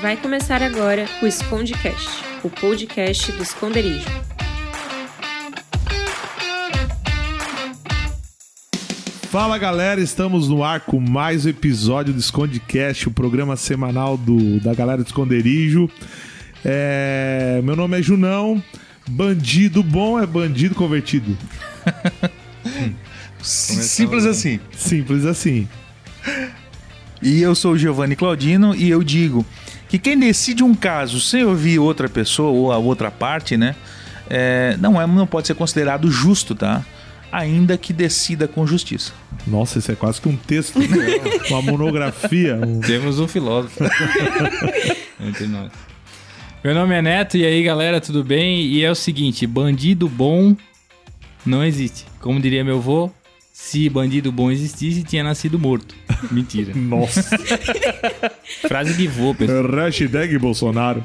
Vai começar agora o Escondecast, o podcast do esconderijo. Fala galera, estamos no ar com mais um episódio do Escondecast, o programa semanal do, da galera do Esconderijo. É, meu nome é Junão, bandido bom é bandido convertido. Simples assim. Simples assim. E eu sou o Giovanni Claudino e eu digo que quem decide um caso sem ouvir outra pessoa ou a outra parte, né? é, não, é, não pode ser considerado justo, tá? Ainda que decida com justiça. Nossa, isso é quase que um texto, né? uma monografia. um- Temos um filósofo. Entre nós. Meu nome é Neto, e aí galera, tudo bem? E é o seguinte: bandido bom não existe. Como diria meu avô, se bandido bom existisse, tinha nascido morto. Mentira. Nossa, Frase de vô, pessoal. hashtag Bolsonaro.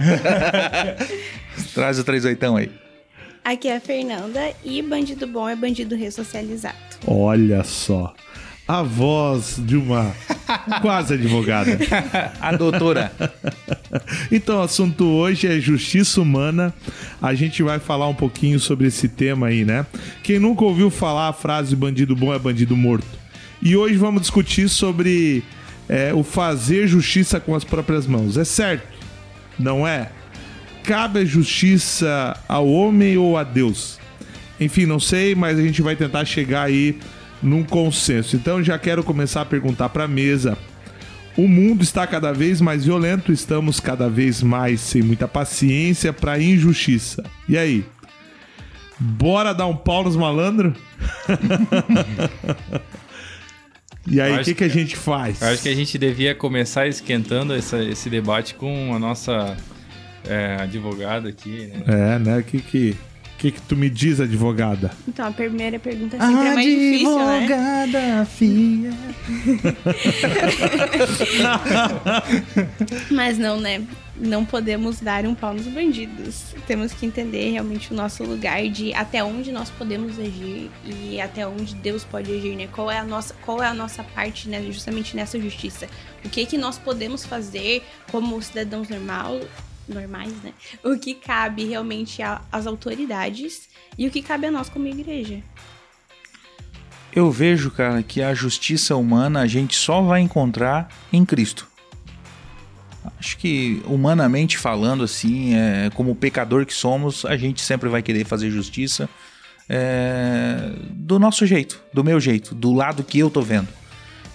Traz o 38 aí. Aqui é a Fernanda e bandido bom é bandido ressocializado. Olha só, a voz de uma quase advogada. A doutora. Então, o assunto hoje é justiça humana. A gente vai falar um pouquinho sobre esse tema aí, né? Quem nunca ouviu falar a frase bandido bom é bandido morto? E hoje vamos discutir sobre é, o fazer justiça com as próprias mãos. É certo? Não é? Cabe a justiça ao homem ou a Deus? Enfim, não sei, mas a gente vai tentar chegar aí num consenso. Então, já quero começar a perguntar para a mesa o mundo está cada vez mais violento, estamos cada vez mais sem muita paciência para injustiça. E aí? Bora dar um pau nos malandros? e aí, o que, que a gente faz? Acho que a gente devia começar esquentando essa- esse debate com a nossa é, advogada aqui, né? É, né? Que que, que que tu me diz, advogada? Então a primeira pergunta sempre é mais difícil, né? Advogada fia. Mas não, né? Não podemos dar um pau nos bandidos. Temos que entender realmente o nosso lugar de até onde nós podemos agir e até onde Deus pode agir, né? Qual é a nossa, qual é a nossa parte, né? Justamente nessa justiça. O que que nós podemos fazer como cidadãos normal, normais, né? O que cabe realmente às autoridades e o que cabe a nós como igreja. Eu vejo, cara, que a justiça humana a gente só vai encontrar em Cristo. Acho que, humanamente falando, assim, é, como pecador que somos, a gente sempre vai querer fazer justiça é, do nosso jeito, do meu jeito, do lado que eu tô vendo.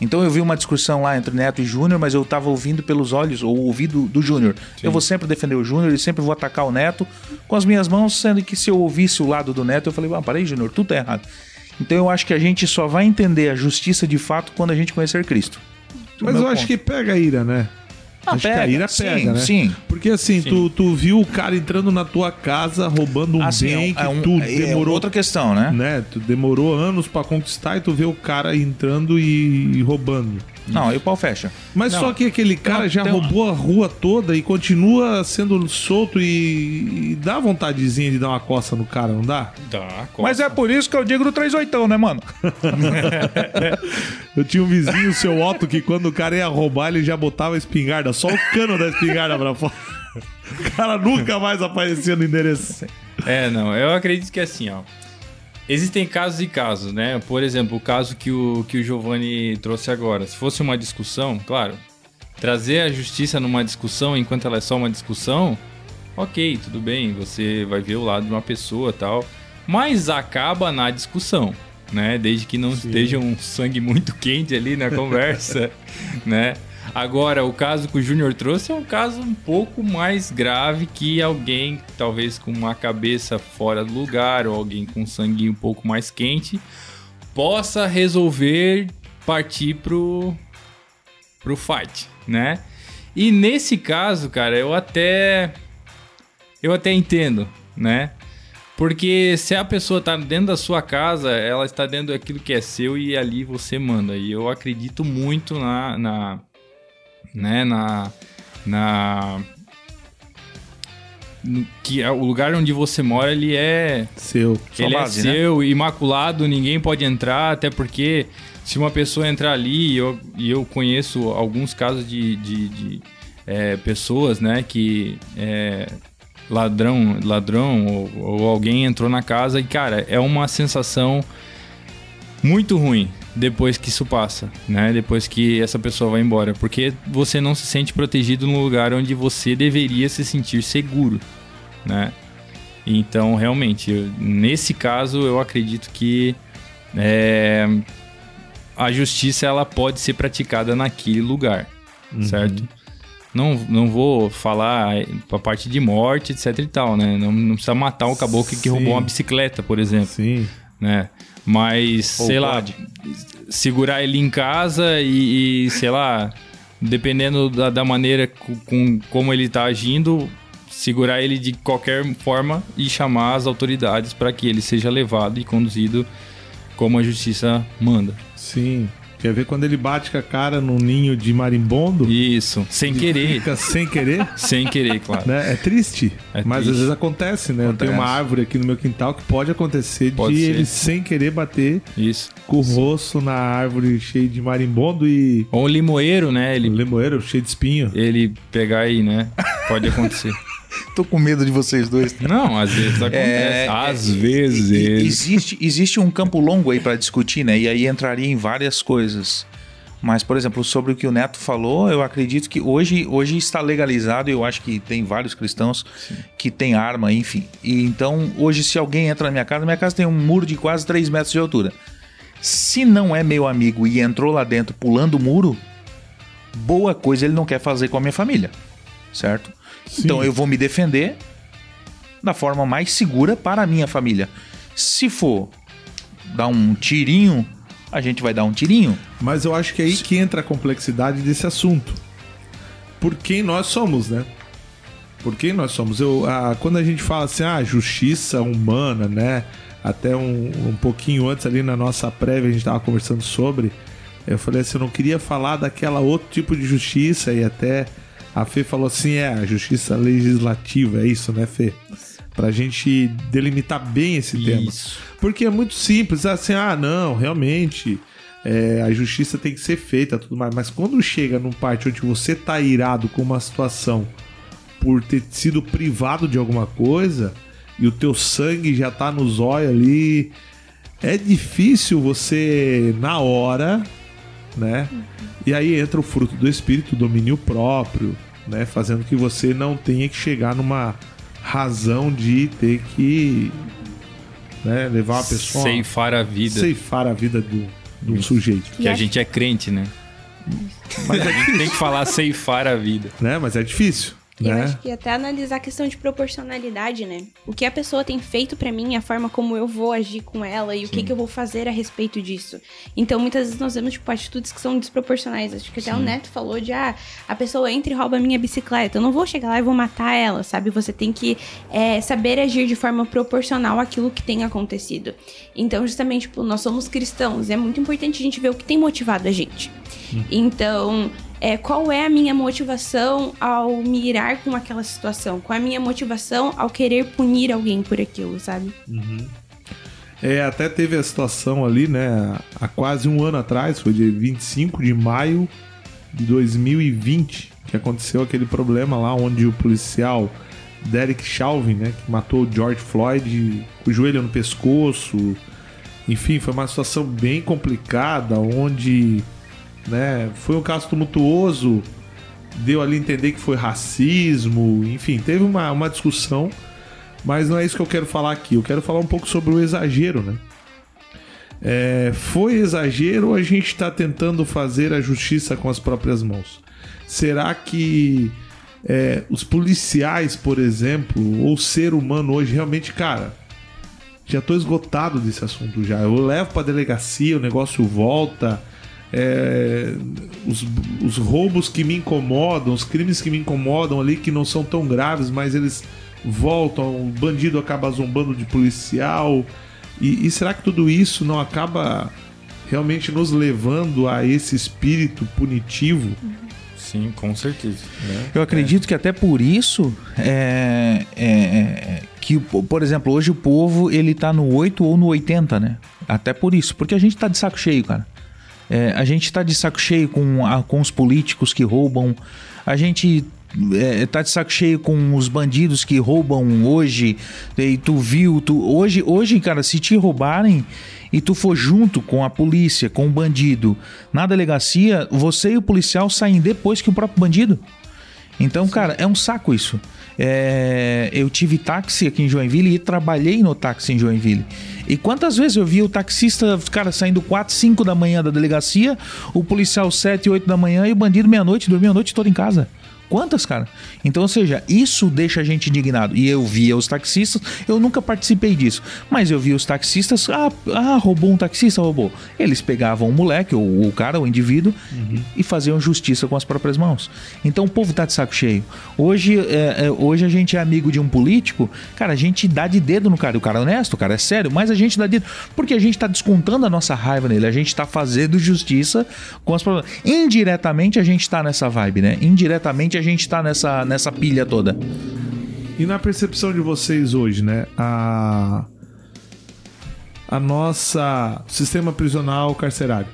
Então eu vi uma discussão lá entre Neto e Júnior, mas eu tava ouvindo pelos olhos, ou ouvido do Júnior. Eu vou sempre defender o Júnior e sempre vou atacar o Neto com as minhas mãos, sendo que se eu ouvisse o lado do Neto, eu falei, ah, peraí, Júnior, tudo tá errado. Então eu acho que a gente só vai entender a justiça de fato quando a gente conhecer Cristo. Mas eu acho ponto. que pega a ira, né? Ah, acho que a pega. ira Sim, pega, né? sim. Porque assim, Sim. Tu, tu viu o cara entrando na tua casa roubando um Assim, bem que é um- tu é demorou outra questão, né? né? Tu demorou anos pra conquistar e tu vê o cara entrando e, e roubando. Não, aí o pau fecha. Mas Não. só que aquele cara Não, já uma- roubou a rua toda e continua sendo solto e, e dá vontadezinha de dar uma coça no cara, não dá? Tá, Mas é por isso que eu digo do 38, né, mano? Eu tinha um vizinho, o seu Otto, que quando o cara ia roubar, ele já botava a espingarda, só o cano da espingarda pra fora. O cara nunca mais aparecia no endereço. É, não, eu acredito que assim, ó. Existem casos e casos, né? Por exemplo, o caso que o, que o Giovanni trouxe agora. Se fosse uma discussão, claro, trazer a justiça numa discussão enquanto ela é só uma discussão, ok, tudo bem, você vai ver o lado de uma pessoa tal. Mas acaba na discussão, né? Desde que não esteja um sangue muito quente ali na conversa, né? Agora, o caso que o Júnior trouxe é um caso um pouco mais grave que alguém, talvez com uma cabeça fora do lugar, ou alguém com sangue um pouco mais quente, possa resolver partir pro, pro fight, né? E nesse caso, cara, eu até. Eu até entendo, né? Porque se a pessoa tá dentro da sua casa, ela está dentro daquilo que é seu e ali você manda. E eu acredito muito na. na né, na. na que é o lugar onde você mora, ele é Seu. Ele base, é né? seu, imaculado, ninguém pode entrar, até porque se uma pessoa entrar ali, e eu, e eu conheço alguns casos de, de, de, é, pessoas, né, que é, ladrão, ladrão ou, ou alguém entrou na casa e, cara, é uma sensação muito ruim depois que isso passa, né? Depois que essa pessoa vai embora, porque você não se sente protegido no lugar onde você deveria se sentir seguro, né? Então, realmente, eu- nesse caso, eu acredito que é, a justiça ela pode ser praticada naquele lugar, certo? Não, não vou falar a parte de morte, etc e tal, né? Não, não precisa matar o caboclo que Sim. roubou uma bicicleta, por exemplo Sim. né? Mas, Ou sei lá, pode. segurar ele em casa e, e, sei lá, dependendo da, da maneira com, com como ele tá agindo, segurar ele de qualquer forma e chamar as autoridades para que ele seja levado e conduzido como a justiça manda. Sim. Quer ver quando ele bate com a cara no ninho de marimbondo? Isso, sem querer, Fica sem querer? sem querer, claro. né? É triste, É mas triste. às vezes acontece, né? Eu tenho uma Acontece. árvore aqui no meu quintal que pode acontecer Pode de ser. ele sem querer bater Isso. com o rosto na árvore cheio de marimbondo e Ou um limoeiro, né? Ele, limoeiro cheio de espinho. ele pegar aí, né? Pode acontecer. Tô com medo de vocês dois. Não, às vezes acontece. É, às é, e- vezes. e- existe, existe um campo longo aí para discutir, né? E aí entraria em várias coisas. Mas, por exemplo, sobre o que o Neto falou, eu acredito que hoje, hoje está legalizado. Eu acho que tem vários cristãos que têm arma, enfim. E então, hoje, se alguém entra na minha casa, minha casa tem um muro de quase 3 metros de altura. Se não é meu amigo e entrou lá dentro pulando o muro, boa coisa ele não quer fazer com a minha família, certo? Sim. Então eu vou me defender da forma mais segura para a minha família. Se for dar um tirinho, a gente vai dar um tirinho. Mas eu acho que é aí que entra a complexidade desse assunto. Por quem nós somos, né? Por quem nós somos. Eu, ah, quando a gente fala assim, ah, justiça humana, né? Até um, um pouquinho antes ali na nossa prévia a gente estava conversando sobre. Eu falei assim, eu não queria falar daquela outro tipo de justiça e até a Fê falou assim, é, a justiça legislativa, é isso, né, Fê? Pra gente delimitar bem esse tema. Isso. Porque é muito simples, assim, ah, não, realmente, é, a justiça tem que ser feita, tudo mais. Mas quando chega num parte onde você tá irado com uma situação por ter sido privado de alguma coisa e o teu sangue já tá no zóio ali, é difícil você, na hora, né? E aí entra o fruto do espírito, o domínio próprio, né? Fazendo que você não tenha que chegar numa razão de ter que né, levar uma pessoa Ceifar a vida. ceifar a vida do, um sujeito. Que a gente é crente, né? Mas A gente tem que falar ceifar a vida. né? Mas é difícil, Eu né? acho que até analisar a questão de proporcionalidade, né? O que a pessoa tem feito pra mim, a forma como eu vou agir com ela e o que, que eu vou fazer a respeito disso. Então, muitas vezes nós vemos, tipo, atitudes que são desproporcionais. Acho que até o Neto falou de, ah, a pessoa entra e rouba a minha bicicleta. Eu não vou chegar lá e vou matar ela, sabe? Você tem que é, saber agir de forma proporcional àquilo que tem acontecido. Então, justamente, tipo, nós somos cristãos. É muito importante a gente ver o que tem motivado a gente. Então, é, qual é a minha motivação ao mirar com aquela situação? Qual é a minha motivação ao querer punir alguém por aquilo, sabe? É, até teve a situação ali, né? Há quase um ano atrás, foi dia 25 de maio de 2020, que aconteceu aquele problema lá onde o policial Derek Chauvin, né? Que matou o George Floyd com o joelho no pescoço. Enfim, foi uma situação bem complicada, onde né, foi um caso tumultuoso, deu ali a entender que foi racismo, enfim, teve uma, uma discussão, mas não é isso que eu quero falar aqui. Eu quero falar um pouco sobre o exagero, né? É, foi exagero ou a gente está tentando fazer a justiça com as próprias mãos? Será que é, os policiais, por exemplo, ou ser humano hoje realmente, cara, já tô esgotado desse assunto já. Eu levo pra delegacia, o negócio volta. É, os, os roubos que me incomodam, os crimes que me incomodam ali, que não são tão graves, mas eles voltam, o bandido acaba zombando de policial. E, e será que tudo isso não acaba realmente nos levando a esse espírito punitivo? Sim, com certeza. Eu acredito que até por isso é, é, é, que, por exemplo, hoje o povo ele tá no 8 ou no 80, né? Até por isso, porque a gente tá de saco cheio, cara. É, a gente tá de saco cheio com, a, com os políticos que roubam. A gente é, tá de saco cheio com os bandidos que roubam hoje. E tu viu, tu hoje, hoje, cara, se te roubarem e tu for junto com a polícia, com o bandido na delegacia, você e o policial saem depois que o próprio bandido. Então, cara, é um saco isso. É, eu tive táxi aqui em Joinville e trabalhei no táxi em Joinville. E quantas vezes eu vi o taxista, cara, saindo 4, 5 da manhã da delegacia, o policial 7, 8 da manhã e o bandido meia-noite, dormia a noite toda em casa. Quantas, cara? Então, ou seja, isso deixa a gente indignado. E eu via os taxistas, eu nunca participei disso, mas eu via os taxistas, ah, ah roubou um taxista, roubou. Eles pegavam o moleque, ou o cara, o indivíduo, uhum. e faziam justiça com as próprias mãos. Então o povo tá de saco cheio. Hoje, é, é, hoje a gente é amigo de um político, cara, a gente dá de dedo no cara. O cara é honesto, o cara é sério, mas a gente dá dedo. Porque a gente tá descontando a nossa raiva nele, a gente tá fazendo justiça com as próprias. Indiretamente a gente tá nessa vibe, né? Indiretamente a gente tá nessa, nessa pilha toda. E na percepção de vocês hoje, né? A, a nossa sistema prisional carcerário.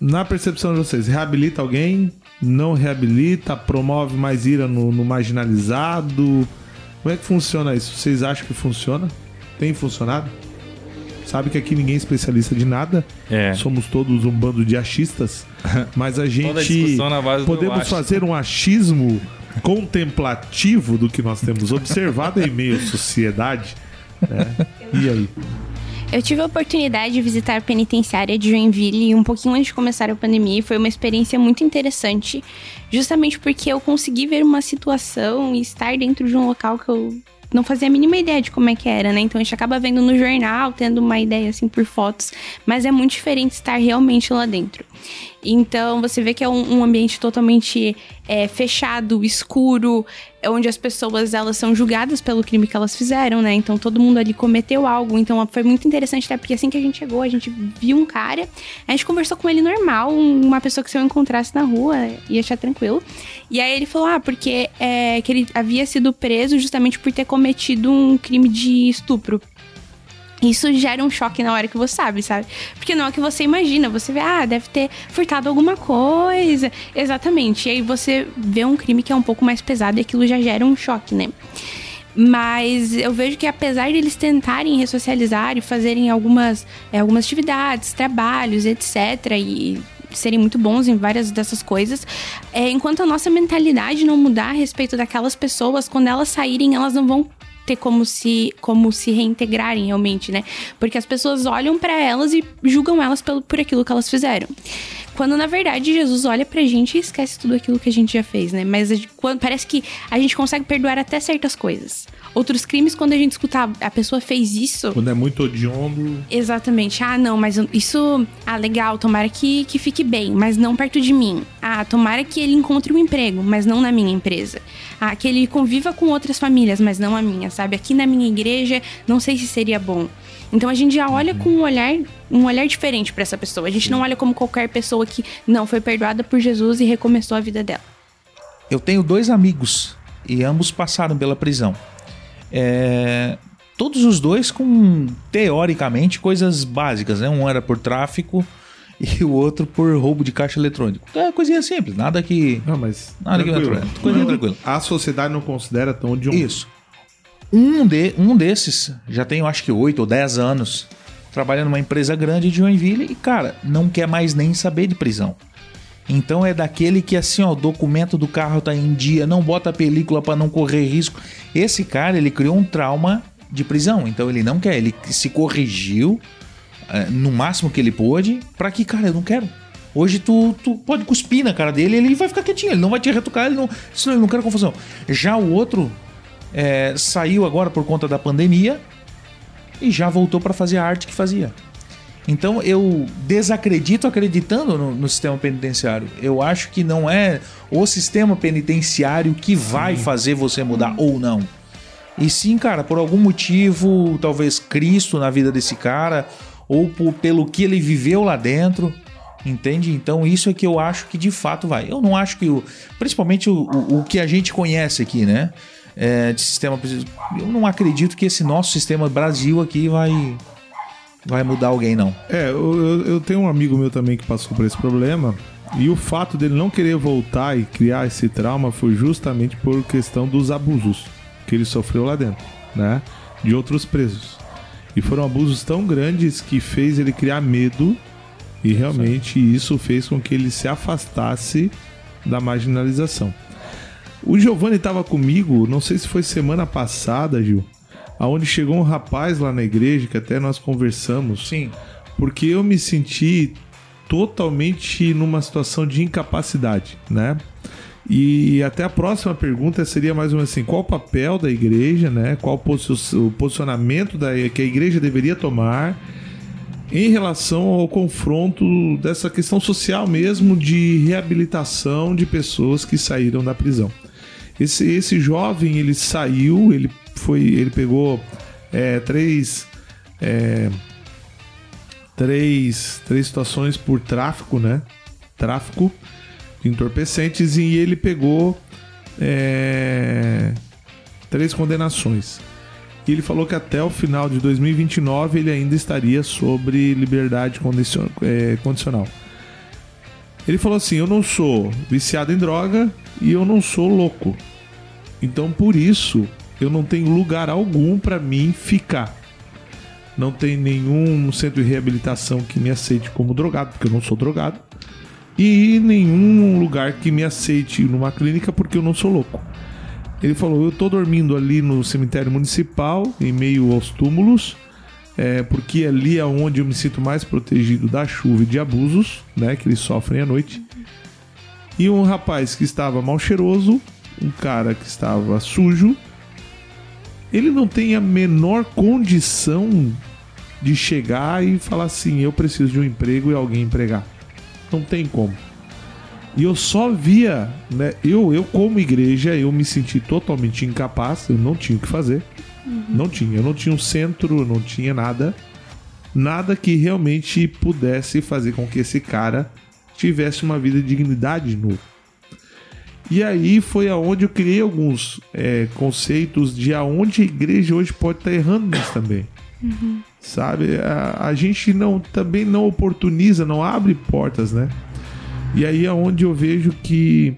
Na percepção de vocês, reabilita alguém? Não reabilita? Promove mais ira no, no marginalizado? Como é que funciona isso? Vocês acham que funciona? Tem funcionado? Sabe que aqui ninguém é especialista de nada. É. Somos todos um bando de achistas. Mas a gente podemos fazer um achismo contemplativo do que nós temos observado em meio à sociedade. Né? E aí? Eu tive a oportunidade de visitar a penitenciária de Joinville um pouquinho antes de começar a pandemia e foi uma experiência muito interessante, justamente porque eu consegui ver uma situação e estar dentro de um local que eu não fazia a mínima ideia de como é que era, né? Então a gente acaba vendo no jornal, tendo uma ideia assim por fotos, mas é muito diferente estar realmente lá dentro. Então você vê que é um, um ambiente totalmente é, fechado, escuro, onde as pessoas elas são julgadas pelo crime que elas fizeram, né? Então todo mundo ali cometeu algo. Então foi muito interessante, até porque assim que a gente chegou, a gente viu um cara, a gente conversou com ele normal, uma pessoa que se eu encontrasse na rua ia achar tranquilo. E aí ele falou: ah, porque é, que ele havia sido preso justamente por ter cometido um crime de estupro isso gera um choque na hora que você sabe, sabe? Porque não é o que você imagina. Você vê, ah, deve ter furtado alguma coisa. Exatamente. E aí você vê um crime que é um pouco mais pesado e aquilo já gera um choque, né? Mas eu vejo que apesar de eles tentarem ressocializar e fazerem algumas, é, algumas atividades, trabalhos, etc., e serem muito bons em várias dessas coisas, é, enquanto a nossa mentalidade não mudar a respeito daquelas pessoas, quando elas saírem, elas não vão ter como se, como se reintegrarem realmente, né? Porque as pessoas olham para elas e julgam elas pelo, por aquilo que elas fizeram. Quando na verdade Jesus olha pra gente e esquece tudo aquilo que a gente já fez, né? Mas quando, parece que a gente consegue perdoar até certas coisas. Outros crimes, quando a gente escuta ah, a pessoa fez isso. Quando é muito odiondo. Exatamente. Ah, não, mas isso. Ah, legal, tomara que, que fique bem, mas não perto de mim. Ah, tomara que ele encontre um emprego, mas não na minha empresa. Ah, que ele conviva com outras famílias, mas não a minha, sabe? Aqui na minha igreja, não sei se seria bom. Então a gente já olha com um olhar, um olhar diferente para essa pessoa. A gente não olha como qualquer pessoa que não foi perdoada por Jesus e recomeçou a vida dela. Eu tenho dois amigos e ambos passaram pela prisão. É, todos os dois com, teoricamente, coisas básicas, né? Um era por tráfico e o outro por roubo de caixa eletrônico. É coisinha simples, nada que. Não, mas. Nada tranquilo. que coisinha tranquila. A sociedade não considera tão de um. Isso. Um, de, um desses já tem, eu acho que 8 ou 10 anos, trabalha numa empresa grande de Joinville e, cara, não quer mais nem saber de prisão. Então é daquele que assim, ó, o documento do carro tá em dia, não bota película para não correr risco. Esse cara, ele criou um trauma de prisão, então ele não quer, ele se corrigiu é, no máximo que ele pôde, para que, cara, eu não quero. Hoje tu, tu pode cuspir na cara dele, ele vai ficar quietinho, ele não vai te retocar, ele não, senão ele não quer confusão. Já o outro é, saiu agora por conta da pandemia e já voltou para fazer a arte que fazia. Então eu desacredito acreditando no, no, sistema penitenciário. Eu acho que não é o sistema penitenciário que vai fazer você mudar ou não. E sim, cara, por algum motivo, talvez Cristo na vida desse cara, ou por, pelo que ele viveu lá dentro, entende? Então isso é que eu acho que de fato vai. Eu não acho que o. Principalmente o, o, o que a gente conhece aqui, né? É, de sistema. Eu não acredito que esse nosso sistema Brasil aqui vai vai mudar alguém, não. É, eu, eu- tenho um amigo meu também que passou por esse problema. E o fato dele não querer voltar e criar esse trauma foi justamente por questão dos abusos que ele sofreu lá dentro, né? De outros presos. E foram abusos tão grandes que fez ele criar medo e realmente isso fez com que ele se afastasse da marginalização. O Giovanni estava comigo, não sei se foi semana passada, Gil, aonde chegou um rapaz lá na igreja que até nós conversamos Sim. porque eu me senti totalmente numa situação de incapacidade, né? E até a próxima pergunta seria mais ou menos assim: qual o papel da igreja, né? Qual o posi- o posicionamento da, que a igreja deveria tomar em relação ao confronto dessa questão social mesmo de reabilitação de pessoas que saíram da prisão. Esse, esse jovem ele saiu, ele foi, ele pegou é, três é, três, três situações por tráfico, né? Tráfico de entorpecentes e ele pegou é, três condenações. E ele falou que até o final de 2029 ele ainda estaria sobre liberdade é, condicional. Ele falou assim: Eu não sou viciado em droga e eu não sou louco. Então por isso eu não tenho lugar algum para mim ficar não tem nenhum centro de reabilitação que me aceite como drogado, porque eu não sou drogado, e nenhum lugar que me aceite numa clínica porque eu não sou louco. Ele falou: Eu tô dormindo ali no cemitério municipal, em meio aos túmulos, é, porque ali é onde eu me sinto mais protegido da chuva e de abusos, né, que eles sofrem à noite. E um rapaz que estava mal cheiroso, um cara que estava sujo, ele não tem a menor condição de chegar e falar assim: eu preciso de um emprego e alguém empregar. Não tem como. E eu só via, né? Eu, eu como igreja, eu me senti totalmente incapaz, eu não tinha o que fazer. Não tinha, eu não tinha um centro, não tinha nada. Nada que realmente pudesse fazer com que esse cara tivesse uma vida de dignidade de novo. E aí foi aonde eu criei alguns é, conceitos de aonde a igreja hoje pode estar errando nisso também. Sabe? A, a gente não também não oportuniza, não abre portas, né? E aí é onde eu vejo que.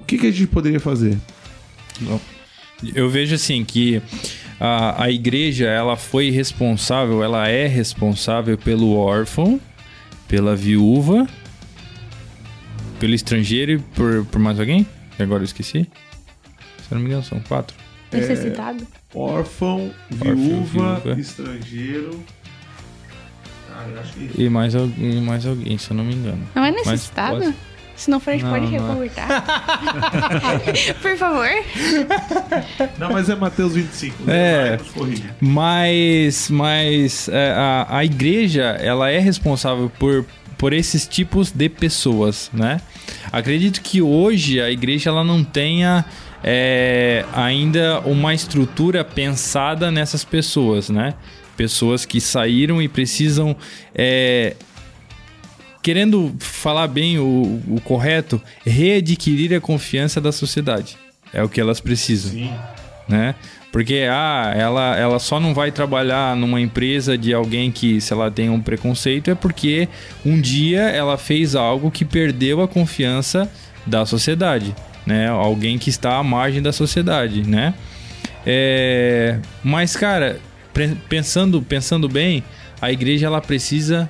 O que, que a gente poderia fazer? Eu vejo assim que a, a igreja ela foi responsável, ela é responsável pelo órfão, pela viúva, pelo estrangeiro e por, por mais alguém? Que Agora eu esqueci. Se eu não me engano, são quatro. Necessitado? Órfão, viúva, viúva. estrangeiro. Ah, eu acho que E mais, e mais alguém, se eu não me engano. Não é Mas necessitado? pode- Se não for, a gente Não, pode é. reconvertar. Por favor. Não, mas é Mateus 25. É. Vai nos corrigir. Mas, mas é, a, a igreja, ela é responsável por, por esses tipos de pessoas, né? Acredito que hoje a igreja ela não tenha é, ainda uma estrutura pensada nessas pessoas, né? Pessoas que saíram e precisam é, querendo falar bem o, o correto, readquirir a confiança da sociedade. É o que elas precisam Sim. né? Porque ah, ela, ela só não vai trabalhar numa empresa de alguém que, se ela tem um preconceito, é porque um dia ela fez algo que perdeu a confiança da sociedade, né? Alguém que está à margem da sociedade, né? É, mas, cara, pensando, pensando bem, a igreja ela precisa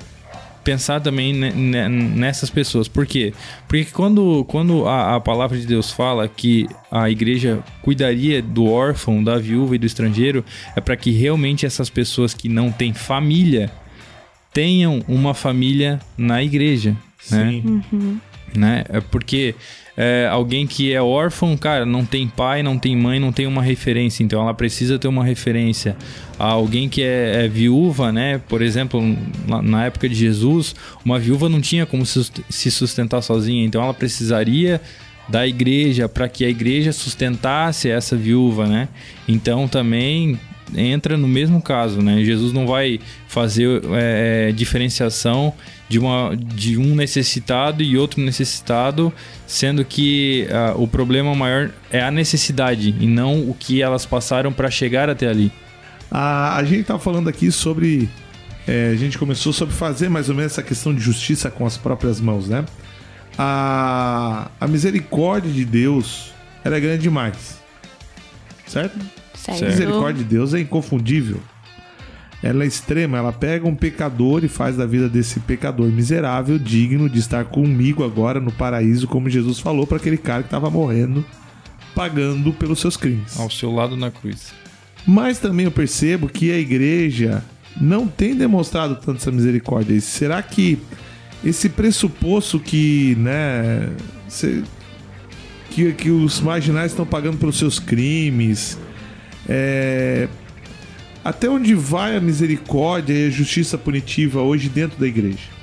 pensar também ne- ne- nessas pessoas. Por quê? Porque quando, quando a, a palavra de Deus fala que a igreja cuidaria do órfão, da viúva e do estrangeiro, é para que realmente essas pessoas que não têm família tenham uma família na igreja. Né? Sim. né? É porque é, alguém que é órfão, cara, não tem pai, não tem mãe, não tem uma referência, então ela precisa ter uma referência. Alguém que é, é viúva, né? Por exemplo, na, época de Jesus, uma viúva não tinha como se sustentar sozinha, então ela precisaria da igreja para que a igreja sustentasse essa viúva, né? Então também entra no mesmo caso, né? Jesus não vai fazer é, diferenciação de, uma, de um necessitado e outro necessitado, sendo que ah, o problema maior é a necessidade e não o que elas passaram para chegar até ali. A, a gente tá falando aqui sobre é, a gente começou sobre fazer mais ou menos essa questão de justiça com as próprias mãos, né? A, a misericórdia de Deus ela é grande demais. Certo? Certo. A misericórdia de Deus é inconfundível. Ela é extrema, ela pega um pecador e faz da vida desse pecador miserável digno de estar comigo agora no paraíso, como Jesus falou para aquele cara que estava morrendo, pagando pelos seus crimes. Ao seu lado na cruz. Mas também eu percebo que a igreja não tem demonstrado tanto essa misericórdia. Será que esse pressuposto que, né, que, que os marginais estão pagando pelos seus crimes, é, até onde vai a misericórdia e a justiça punitiva hoje dentro da igreja?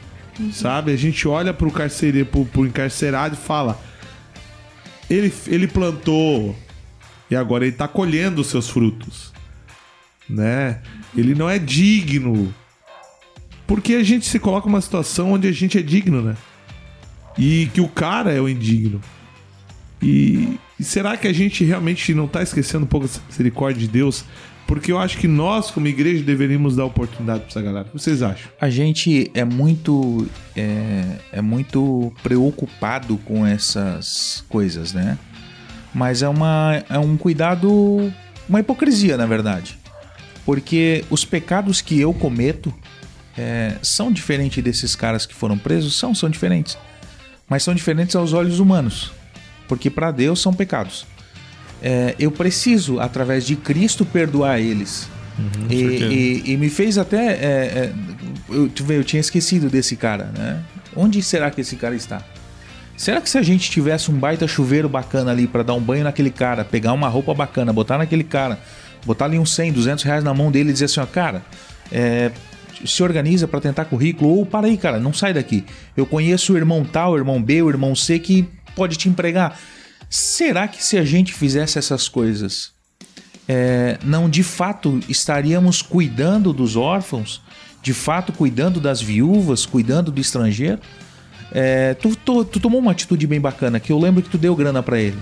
Sabe? A gente olha pro, carcere, pro, pro encarcerado e fala: ele, ele plantou e agora ele tá colhendo os seus frutos, né? Ele não é digno. Porque a gente se coloca numa situação onde a gente é digno, né? E que o cara é o indigno. E, e será que a gente realmente não tá esquecendo um pouco essa misericórdia de Deus? Porque eu acho que nós, como igreja, deveríamos dar oportunidade pra essa galera. O que vocês acham? A gente é muito é, é muito preocupado com essas coisas, né? Mas é uma é um cuidado, uma hipocrisia, na verdade, porque os pecados que eu cometo é, são diferentes desses caras que foram presos, são são diferentes, mas são diferentes aos olhos humanos, porque para Deus são pecados. É, eu preciso, através de Cristo, perdoar eles. E, e- e me fez até. é, é, eu, eu tinha esquecido desse cara, né? Onde será que esse cara está? Será que se a gente tivesse um baita chuveiro bacana ali pra dar um banho naquele cara, pegar uma roupa bacana, botar naquele cara, botar ali uns 100, 200 reais na mão dele e dizer assim: ó, cara, é, se organiza pra tentar currículo, ou para aí, cara, não sai daqui. Eu conheço o irmão tal, o irmão B, o irmão C que pode te empregar. Será que se a gente fizesse essas coisas, é, não de fato estaríamos cuidando dos órfãos, de fato cuidando das viúvas, cuidando do estrangeiro? É, tu, tu- tu tomou uma atitude bem bacana, que eu lembro que tu deu grana pra ele.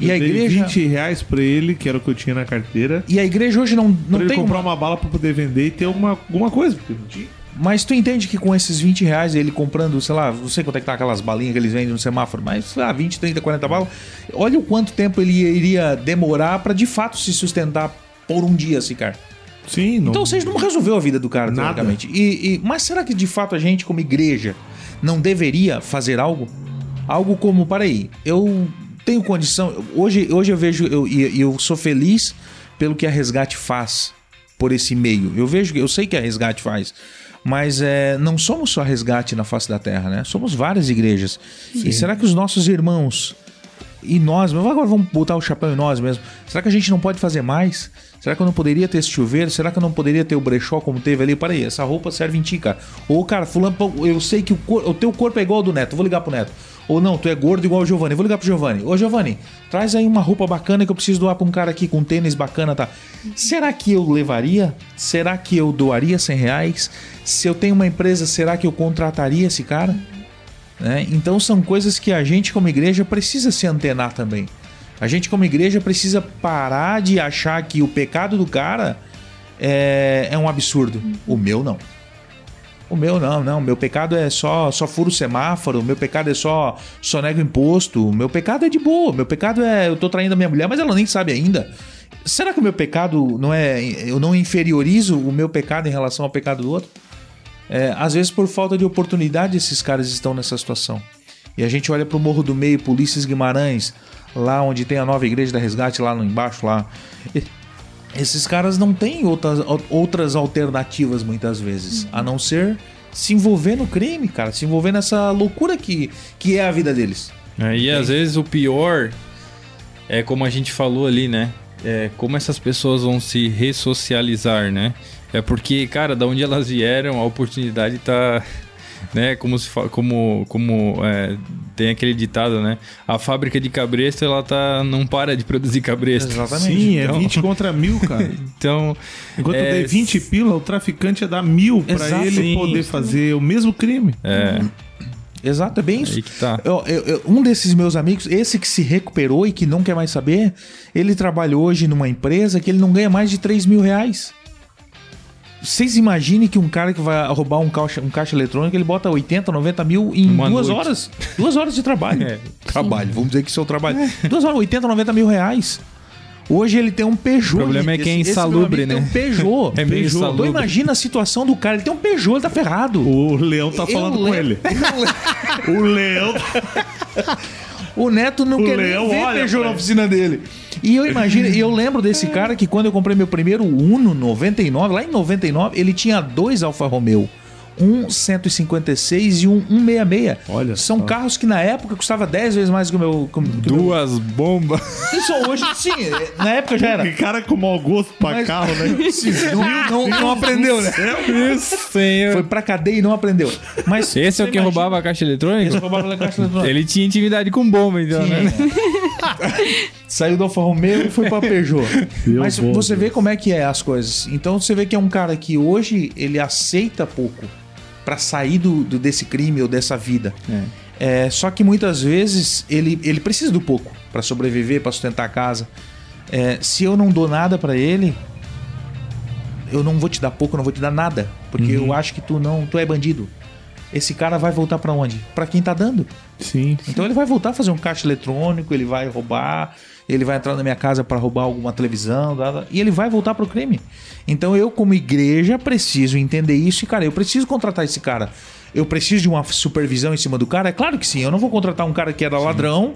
E Eu a igreja. 20 reais pra ele, que era o que eu tinha na carteira. E a igreja hoje não, Pra não ele tem. comprar uma- uma bala pra poder vender e ter alguma, alguma coisa. Porque não tinha. Mas tu entende que com esses 20 reais, ele comprando, sei lá, não sei quanto é que tá aquelas balinhas que eles vendem no semáforo, mas sei lá, 20, 30, 40 balas. Olha o quanto tempo ele iria demorar pra de fato se sustentar por um dia, esse cara. Sim, não. Então, seja, não resolveu a vida do cara, Nada. teoricamente. E, e- mas será que de fato a gente, como igreja, não deveria fazer algo? Algo como, peraí, eu tenho condição. Hoje, hoje eu vejo, eu, e eu sou feliz pelo que a Resgate faz por esse meio. Eu vejo, eu sei que a Resgate faz. Mas é, não somos só Resgate na face da terra, né? Somos várias igrejas. E será que os nossos irmãos e nós, agora vamos botar o chapéu em nós mesmo. Será que a gente não pode fazer mais? Será que eu não poderia ter esse chuveiro? Será que eu não poderia ter o brechó como teve ali? Para aí, essa roupa serve em ti, cara. Ou, cara, fulano, eu sei que o, cor- o teu corpo é igual ao do Neto, vou ligar pro Neto. Ou não, tu é gordo igual o Giovanni, vou ligar pro Giovanni. Ô, Giovanni, traz aí uma roupa bacana que eu preciso doar pra um cara aqui com um tênis bacana, tá? Será que eu levaria? Será que eu doaria 100 reais? Se eu tenho uma empresa, será que eu contrataria esse cara? Né? Então são coisas que a gente como igreja precisa se antenar também. A gente como igreja precisa parar de achar que o pecado do cara é, é um absurdo. O meu não. O meu não, não. Meu pecado é só só furo semáforo. Meu pecado é só só nego imposto. Meu pecado é de boa. Meu pecado é eu tô traindo a minha mulher, mas ela nem sabe ainda. Será que o meu pecado não é eu não inferiorizo o meu pecado em relação ao pecado do outro? É, às vezes, por falta de oportunidade, esses caras estão nessa situação. E a gente olha pro Morro do Meio, Polícias Guimarães, lá onde tem a nova igreja da Resgate, lá embaixo, lá. E- Esses caras não têm outras, outras alternativas, muitas vezes, a não ser se envolver no crime, cara. Se envolver nessa loucura que, que é a vida deles. É, e às vezes o pior é como a gente falou ali, né? É como essas pessoas vão se ressocializar, né? É porque, cara, da onde elas vieram, a oportunidade tá. Né, como se como como é, tem aquele ditado, né? A fábrica de cabresto ela tá não para de produzir cabresto. Exatamente. Sim, é Então- 20 contra mil, cara. Então, Enquanto É, dei 20 pila, o traficante ia dar mil Exato. ele poder fazer o mesmo crime. é Exato, é bem isso. aí que tá. Eu- eu- eu- um desses meus amigos, esse que se recuperou e que não quer mais saber, ele trabalha hoje numa empresa que ele não ganha mais de 3 mil reais. Vocês imaginem que um cara que vai roubar um caixa, um caixa eletrônico, ele bota 80, 90 mil em Uma duas noite. horas. Duas horas de trabalho. É. Trabalho, vamos dizer que isso é o trabalho. Duas horas, 80, 90 mil reais. Hoje ele tem um Peugeot. O problema é que é Esse- esse insalubre, amigo né? Tem um Peugeot. É meio Peugeot. insalubre. Então imagina a situação do cara. Ele tem um Peugeot, ele tá ferrado. O Leão tá Eu falando com lembro- ele. O Leão. O Neto não O quer Leão nem ver olha Peugeot na oficina dele. E eu imagino, e eu lembro desse cara que quando eu comprei meu primeiro Uno 99, lá em 99, ele tinha dois Alfa Romeo. Um 156 e um 166. Olha São só. carros que na época custava 10 vezes mais que o meu. Que, o meu- Duas bombas. Isso hoje, sim, na época já era. Que cara com mau gosto pra Mas- carro, né? Sim, não, não- não aprendeu, né? Isso, senhor. Foi pra cadeia e não aprendeu. Mas Esse é o que imagina- roubava a caixa eletrônica? Esse roubava a caixa eletrônica. Ele tinha intimidade com bomba, então, né? Saiu do Alfa Romeo e foi pra Peugeot. Meu Mas bom você Deus. vê como é que é as coisas. Então você vê que é um cara que hoje ele aceita pouco pra sair do, do- desse crime ou dessa vida. É, só que muitas vezes ele, ele precisa do pouco pra sobreviver, pra sustentar a casa. É, se eu não dou nada pra ele, eu não vou te dar pouco, eu não vou te dar nada, porque eu acho que tu não, tu é bandido. Esse cara vai voltar pra onde? Pra quem tá dando. Sim. Então ele vai voltar a fazer um caixa eletrônico, ele vai roubar, ele vai entrar na minha casa para roubar alguma televisão, e ele vai voltar pro crime. Então eu, como igreja, preciso entender isso e, cara, eu preciso contratar esse cara. Eu preciso de uma supervisão em cima do cara? É claro que sim. Eu não vou contratar um cara que era ladrão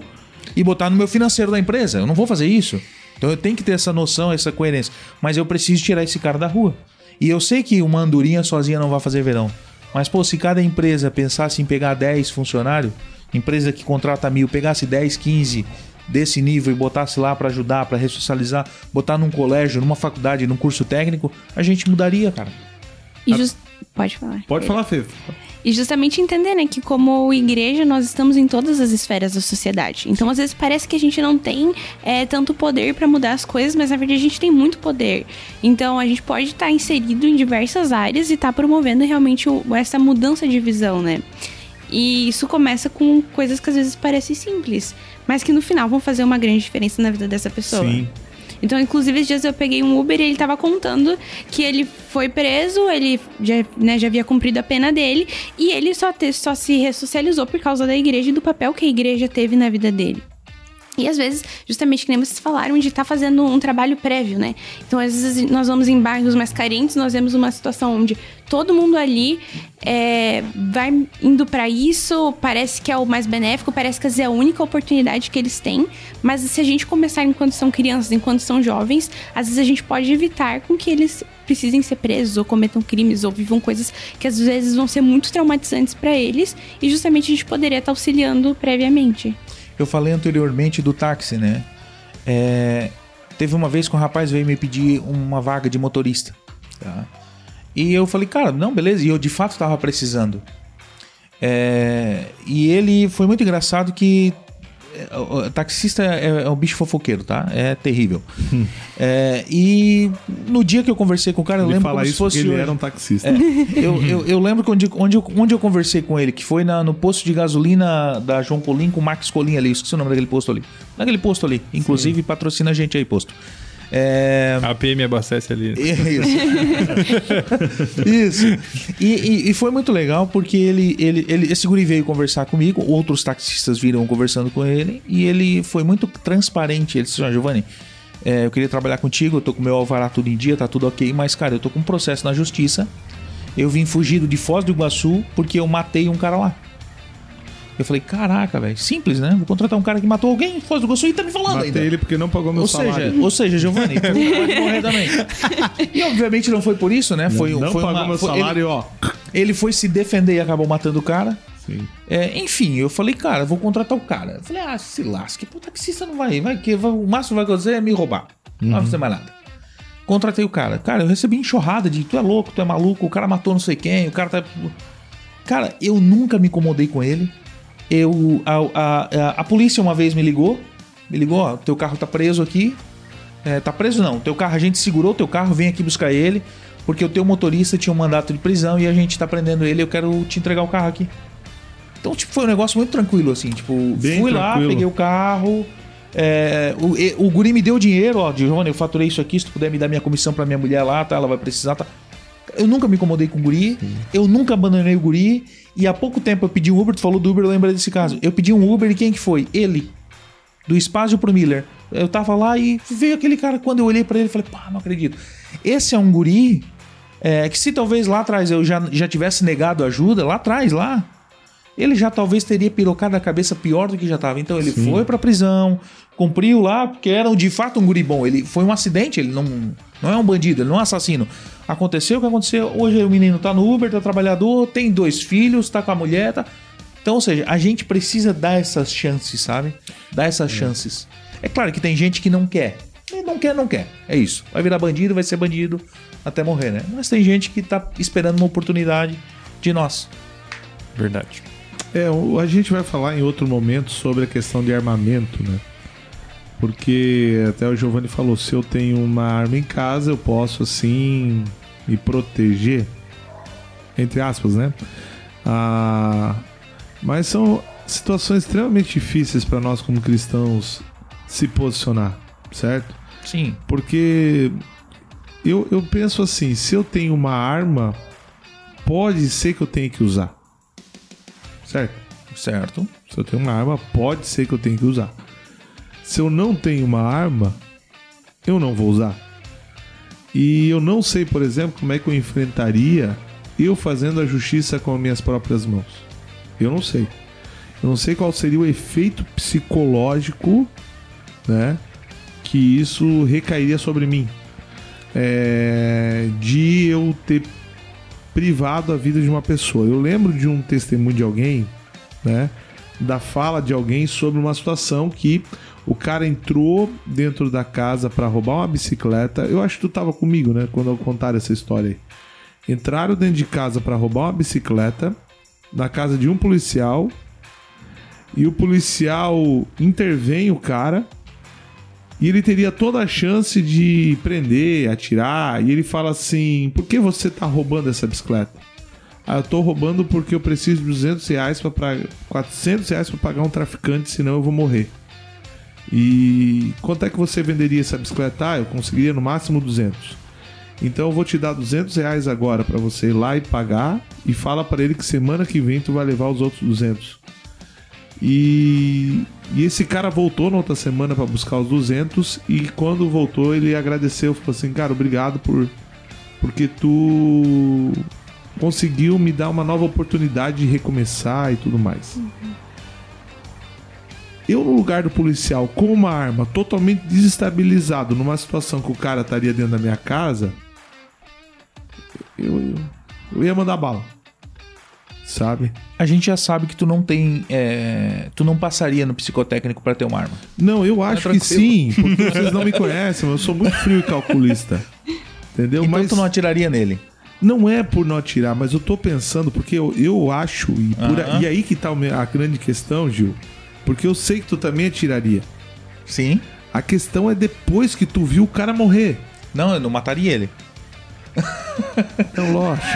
e botar no meu financeiro da empresa. Eu não vou fazer isso. Então eu tenho que ter essa noção, essa coerência. Mas eu preciso tirar esse cara da rua. E eu sei que uma andorinha sozinha não vai fazer verão. Mas, pô, se cada empresa pensasse em pegar 10 funcionários, empresa que contrata mil, pegasse 10, 15 desse nível e botasse lá pra ajudar, pra ressocializar, botar num colégio, numa faculdade, num curso técnico, a gente mudaria, cara. E jus- Pode falar. Pode falar, Fê. E justamente entender, né, que como igreja nós estamos em todas as esferas da sociedade. Então, às vezes parece que a gente não tem é, tanto poder para mudar as coisas, mas na verdade a gente tem muito poder. Então, a gente pode estar inserido em diversas áreas e estar promovendo realmente o- essa mudança de visão, né? E isso começa com coisas que às vezes parecem simples, mas que no final vão fazer uma grande diferença na vida dessa pessoa. Sim. Então, inclusive, esses dias eu peguei um Uber e ele tava contando que ele foi preso, ele já, né, já havia cumprido a pena dele, e ele só, te- só se ressocializou por causa da igreja e do papel que a igreja teve na vida dele. E às vezes, justamente que nem vocês falaram, de estar fazendo um trabalho prévio, né? Então, às vezes, nós vamos em bairros mais carentes, nós vemos uma situação onde todo mundo ali é, vai indo para isso, parece que é o mais benéfico, parece que é a única oportunidade que eles têm, mas se a gente começar enquanto são crianças, enquanto são jovens, às vezes a gente pode evitar com que eles precisem ser presos ou cometam crimes ou vivam coisas que às vezes vão ser muito traumatizantes para eles e justamente a gente poderia estar auxiliando previamente. Eu falei anteriormente do táxi, né? É, teve uma vez que um rapaz veio me pedir uma vaga de motorista. tá? E eu falei, cara, não, beleza. E eu de fato estava precisando. É, e ele foi muito engraçado que. É, o- taxista é, é um bicho fofoqueiro, tá? É terrível. É, e no dia que eu conversei com o cara, eu Ele lembro fala como se isso porque fosse ele hoje. era um taxista. É, eu, eu, eu lembro que onde, onde, eu, onde eu conversei com ele, que foi na- no posto de gasolina da João Colim com o Max Colim ali. Esqueci o nome daquele posto ali. Naquele posto ali. Inclusive, patrocina a gente aí, posto. É. A PM abastece ali. Isso. Isso. E, e- e foi muito legal porque ele, ele, ele, esse guri veio conversar comigo, outros taxistas viram conversando com ele e ele foi muito transparente. Ele disse: "Ah, Giovanni, é, eu queria trabalhar contigo, eu tô com meu alvará tudo em dia, tá tudo ok, mas cara, eu tô com um processo na justiça. Eu vim fugido de Foz do Iguaçu porque eu matei um cara lá. Eu falei, caraca, velho, simples, né? Vou contratar um cara que matou alguém Foz do Iguaçu e tá me falando Matei ainda. ele porque não pagou meu Ou salário. seja, ou seja, Giovanni, tu pode morrer também. E obviamente não foi por isso, né? Foi, não foi pagou uma, meu foi- salário, ele, ó. ele foi se defender e acabou matando o cara. Sim. É, enfim, eu falei, cara, vou contratar o cara. Eu falei, ah, se lasque, pô, taxista não vai, vai que vai- o máximo vai acontecer é me roubar. Não vai fazer mais nada. Contratei o cara. Cara, eu recebi enxurrada de tu é louco, tu é maluco, o cara matou não sei quem, o cara tá. Cara, eu nunca me incomodei com ele. Eu. A, a, a, polícia uma vez me ligou. Me ligou, ó, teu carro tá preso aqui. É, tá preso não. Teu carro, a gente segurou teu carro, vem aqui buscar ele. Porque o teu motorista tinha um mandato de prisão e a gente tá prendendo ele, eu quero te entregar o carro aqui. Então, tipo, foi um negócio muito tranquilo, assim. Tipo, Bem fui lá, tranquilo. peguei o carro. é, o, o guri me deu dinheiro, ó, Giovanni, eu faturei isso aqui, se tu puder me dar minha comissão pra minha mulher lá, tá? Ela vai precisar, tá? Eu nunca me incomodei com o guri, eu nunca abandonei o guri, e há pouco tempo eu pedi um Uber, tu falou do Uber, eu lembrei desse caso. Eu pedi um Uber e quem que foi? Ele, do Espaço pro Miller. Eu tava lá e veio aquele cara, quando eu olhei pra ele, eu falei, pá, não acredito. Esse é um guri é, que se talvez lá atrás eu já, já tivesse negado ajuda, lá atrás, lá, ele já talvez teria pirocado a cabeça pior do que já tava. Então ele foi pra prisão, cumpriu lá, porque era de fato um guri bom. Ele foi um acidente, ele não, não é um bandido, ele não é um assassino. Aconteceu o que aconteceu, hoje o menino tá no Uber, tá trabalhador, tem dois filhos, tá com a mulher, tá... Então, ou seja, a gente precisa dar essas chances, sabe? Dar essas chances. É claro que tem gente que não quer. Não quer, não quer. É isso. Vai virar bandido, vai ser bandido até morrer, né? Mas tem gente que tá esperando uma oportunidade de nós. Verdade. É, o- a gente vai falar em outro momento sobre a questão de armamento, né? Porque até o Giovanni falou, se eu tenho uma arma em casa, eu posso assim me proteger, entre aspas, né? Ah, mas são situações extremamente difíceis para nós como cristãos se posicionar, certo? Sim. Porque eu, eu penso assim, se eu tenho uma arma, pode ser que eu tenha que usar. Certo? Certo. Se eu tenho uma arma, pode ser que eu tenha que usar. Se eu não tenho uma arma, eu não vou usar. E eu não sei, por exemplo, como é que eu enfrentaria eu fazendo a justiça com as minhas próprias mãos. Eu não sei. Eu não sei qual seria o efeito psicológico, né? Que isso recairia sobre mim. É, de eu ter privado a vida de uma pessoa. Eu lembro de um testemunho de alguém, né? Da fala de alguém sobre uma situação que o cara entrou dentro da casa para roubar uma bicicleta. Eu acho que tu tava comigo, né? Quando eu contar essa história aí. Entraram dentro de casa para roubar uma bicicleta na casa de um policial e o policial intervém o cara e ele teria toda a chance de prender, atirar. E ele fala assim: Por que você tá roubando essa bicicleta? Ah, eu tô roubando porque eu preciso de 200 reais para 400 reais para pagar um traficante, senão eu vou morrer. E quanto é que você venderia essa bicicleta? Ah, eu conseguiria no máximo 200. Então eu vou te dar 200 reais agora para você ir lá e pagar e fala para ele que semana que vem tu vai levar os outros 200. E, e esse cara voltou na outra semana para buscar os 200 e quando voltou ele agradeceu, falou assim, cara, obrigado por porque tu conseguiu me dar uma nova oportunidade de recomeçar e tudo mais. Eu no lugar do policial com uma arma totalmente desestabilizado numa situação que o cara estaria dentro da minha casa, eu, eu, eu ia mandar bala. Sabe? A gente já sabe que tu não tem. é, tu não passaria no psicotécnico pra ter uma arma. Não, eu acho que tranquilo. sim, porque vocês não me conhecem, mas eu sou muito frio e calculista. Entendeu? Então mas tu não atiraria nele. não é por não atirar, mas eu tô pensando, porque eu, eu acho, e, por Aham. a- e aí que tá a grande questão, Gil, porque eu sei que tu também atiraria. Sim. A questão é depois que tu viu o cara morrer. Não, eu não mataria ele. Então, lógico.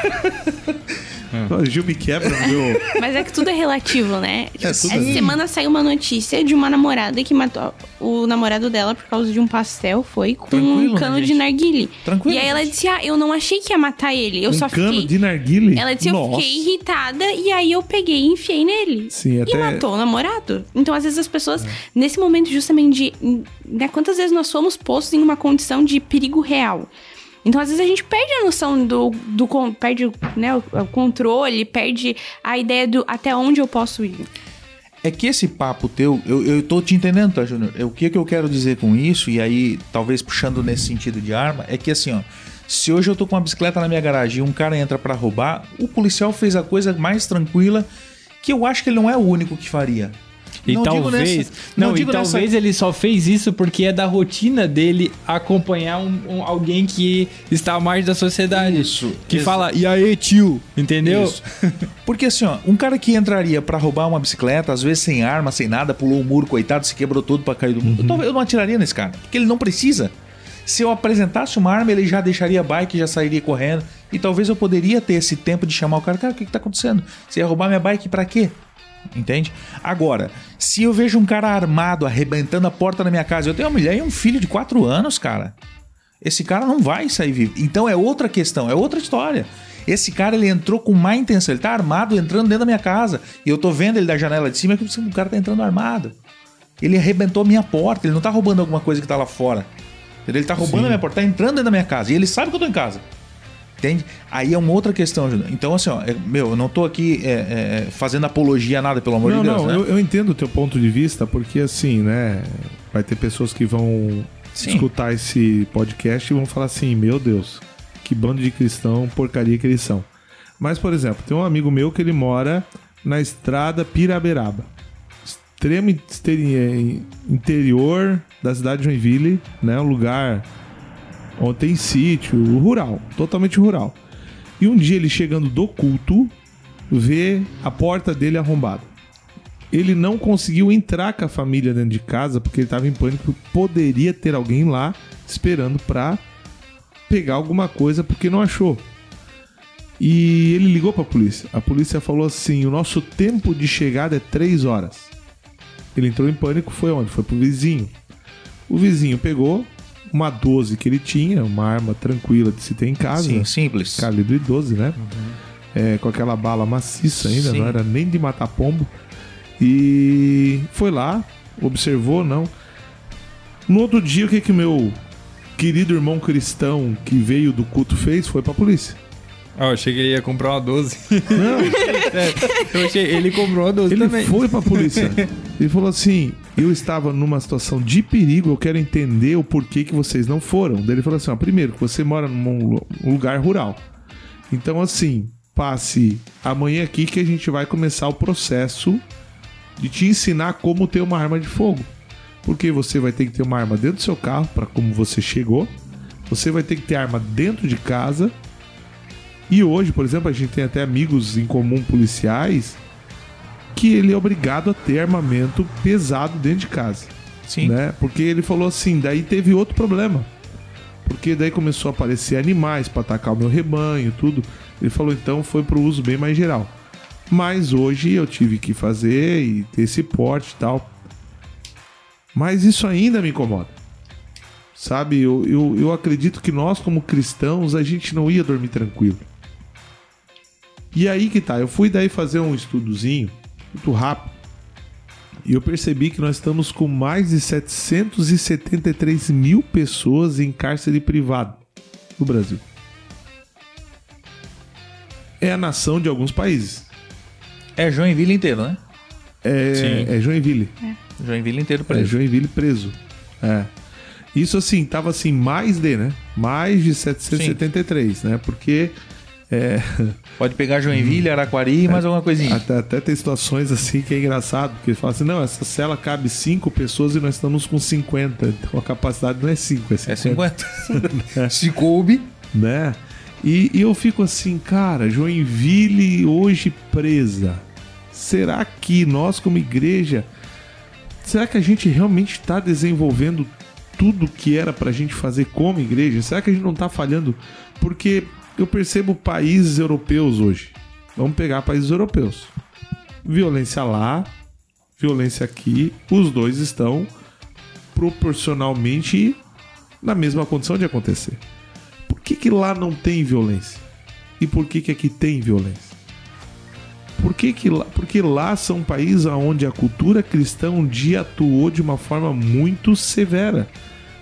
O Gil me quebra no meu. Mas é que tudo é relativo, né? Tipo, tudo Essa é. semana saiu uma notícia de uma namorada que matou o namorado dela por causa de um pastel, foi com Tranquilo, um né, cano de gente? narguile. Tranquilo, E aí ela disse: Ah, eu não achei que ia matar ele. Eu um só cano fiquei. de narguile? Ela disse: Eu Nossa. fiquei irritada e aí eu peguei e enfiei nele. Sim, E até- matou o namorado. Então, às vezes, as É. pessoas, nesse momento, justamente de. Né, quantas vezes nós somos postos em uma condição de perigo real? Então, às vezes, a gente perde a noção do. do perde né, o, controle, perde a ideia do até onde eu posso ir. É que esse papo teu, eu, eu tô te entendendo, tá, Júnior? É, O que, que eu quero dizer com isso, e aí, talvez puxando nesse sentido de arma, é que assim, ó. Se hoje eu tô com uma bicicleta na minha garagem e um cara entra pra roubar, o policial fez a coisa mais tranquila que eu acho que ele não é o único que faria. E Não talvez. não, não e digo nessa- talvez ele só fez isso porque é da rotina dele acompanhar um, um- alguém que está à margem da sociedade. Isso, Que exa- fala, e aí, tio? Entendeu? Isso. Porque assim, ó, um cara que entraria pra roubar uma bicicleta, às vezes sem arma, sem nada, pulou o muro, coitado, se quebrou todo pra cair do. Eu, talvez- eu não atiraria nesse cara, porque ele não precisa. Se eu apresentasse uma arma, ele já deixaria a bike, já sairia correndo. E talvez eu poderia ter esse tempo de chamar o cara, cara, o que, que tá acontecendo? Você ia roubar minha bike pra quê? Entende? Agora, se eu vejo um cara armado arrebentando a porta da minha casa, eu tenho uma mulher e um filho de 4 anos, cara. esse cara não vai sair vivo. Então é outra questão, é outra história. Esse cara ele entrou com má intenção, ele tá armado entrando dentro da minha casa. E eu tô vendo ele da janela de cima que o cara tá entrando armado. Ele arrebentou a minha porta, ele não tá roubando alguma coisa que tá lá fora. Ele tá roubando Sim. a minha porta, tá entrando dentro da minha casa. E ele sabe que eu tô em casa. Entende? Aí é uma outra questão, Júnior. Então, assim, ó, é- meu, eu não tô aqui é, é, fazendo apologia a nada, pelo amor não, de Deus. não, né? eu, eu entendo o teu ponto de vista, porque assim, né? Vai ter pessoas que vão Sim. escutar esse podcast e vão falar assim: Meu Deus, que bando de cristão, porcaria que eles são. Mas, por exemplo, tem um amigo meu que ele mora na estrada Piraberaba, extremo interior da cidade de Joinville, né? Um lugar onde tem sítio, rural, totalmente rural. E um dia ele chegando do culto, vê a porta dele arrombada. Ele não conseguiu entrar com a família dentro de casa porque ele estava em pânico. Poderia ter alguém lá esperando pra pegar alguma coisa porque não achou. E ele ligou pra polícia. A polícia falou assim: o nosso tempo de chegada é três horas. Ele entrou em pânico, foi onde? Foi pro vizinho. O vizinho pegou uma 12 que ele tinha, uma arma tranquila de se ter em casa. Sim, simples. Calibre 12, né? É, com aquela bala maciça ainda, Sim. não era nem de matar pombo. E foi lá, observou, não. No outro dia, o que que meu querido irmão cristão que veio do culto fez? Foi pra polícia. Ah, eu achei que ele ia comprar uma 12. Não, É, eu achei, ele comprou uma 12 ele também. foi pra polícia. Ele falou assim: eu estava numa situação de perigo, eu quero entender o porquê que vocês não foram. Daí ele falou assim: ó, primeiro, que você mora num lu- lugar rural. Então, assim, passe amanhã aqui que a gente vai começar o processo de te ensinar como ter uma arma de fogo. Porque você vai ter que ter uma arma dentro do seu carro, para como você chegou. Você vai ter que ter arma dentro de casa. E hoje, por exemplo, a gente tem até amigos em comum policiais que ele é obrigado a ter armamento pesado dentro de casa. Sim. Né? Porque ele falou assim, daí teve outro problema. Porque daí começou a aparecer animais para atacar o meu rebanho, tudo. Ele falou, então foi para o uso bem mais geral. Mas hoje eu tive que fazer e ter esse porte e tal. Mas isso ainda me incomoda. Sabe, eu, eu, eu acredito que nós, como cristãos, a gente não ia dormir tranquilo. E aí que tá, eu fui daí fazer um estudozinho, muito rápido, e eu percebi que nós estamos com mais de 773 mil pessoas em cárcere privado no Brasil. É a nação de alguns países. É Joinville inteiro, né? É, Sim. é Joinville. Joinville inteiro É preso. Joinville preso. É. Isso assim, tava assim, mais de, né? Mais de 773, né? Porque é, Pode pegar Joinville, Araquari e mais alguma coisinha. até, até tem situações assim que é engraçado, porque fala assim, não, essa cela cabe 5 pessoas e nós estamos com 50. Então a capacidade não é 5, é 50. É 50. Se coube. né? E, e eu fico assim, cara, Joinville hoje presa. Será que nós, como igreja, será que a gente realmente está desenvolvendo tudo que era pra gente fazer como igreja? Será que a gente não tá falhando? Porque eu percebo países europeus hoje. Vamos pegar países europeus. Violência lá, violência aqui, os dois estão proporcionalmente na mesma condição de acontecer. Por que, que lá não tem violência? E por que, que aqui tem violência? Por que que lá, porque lá são países onde a cultura cristã um dia atuou de uma forma muito severa,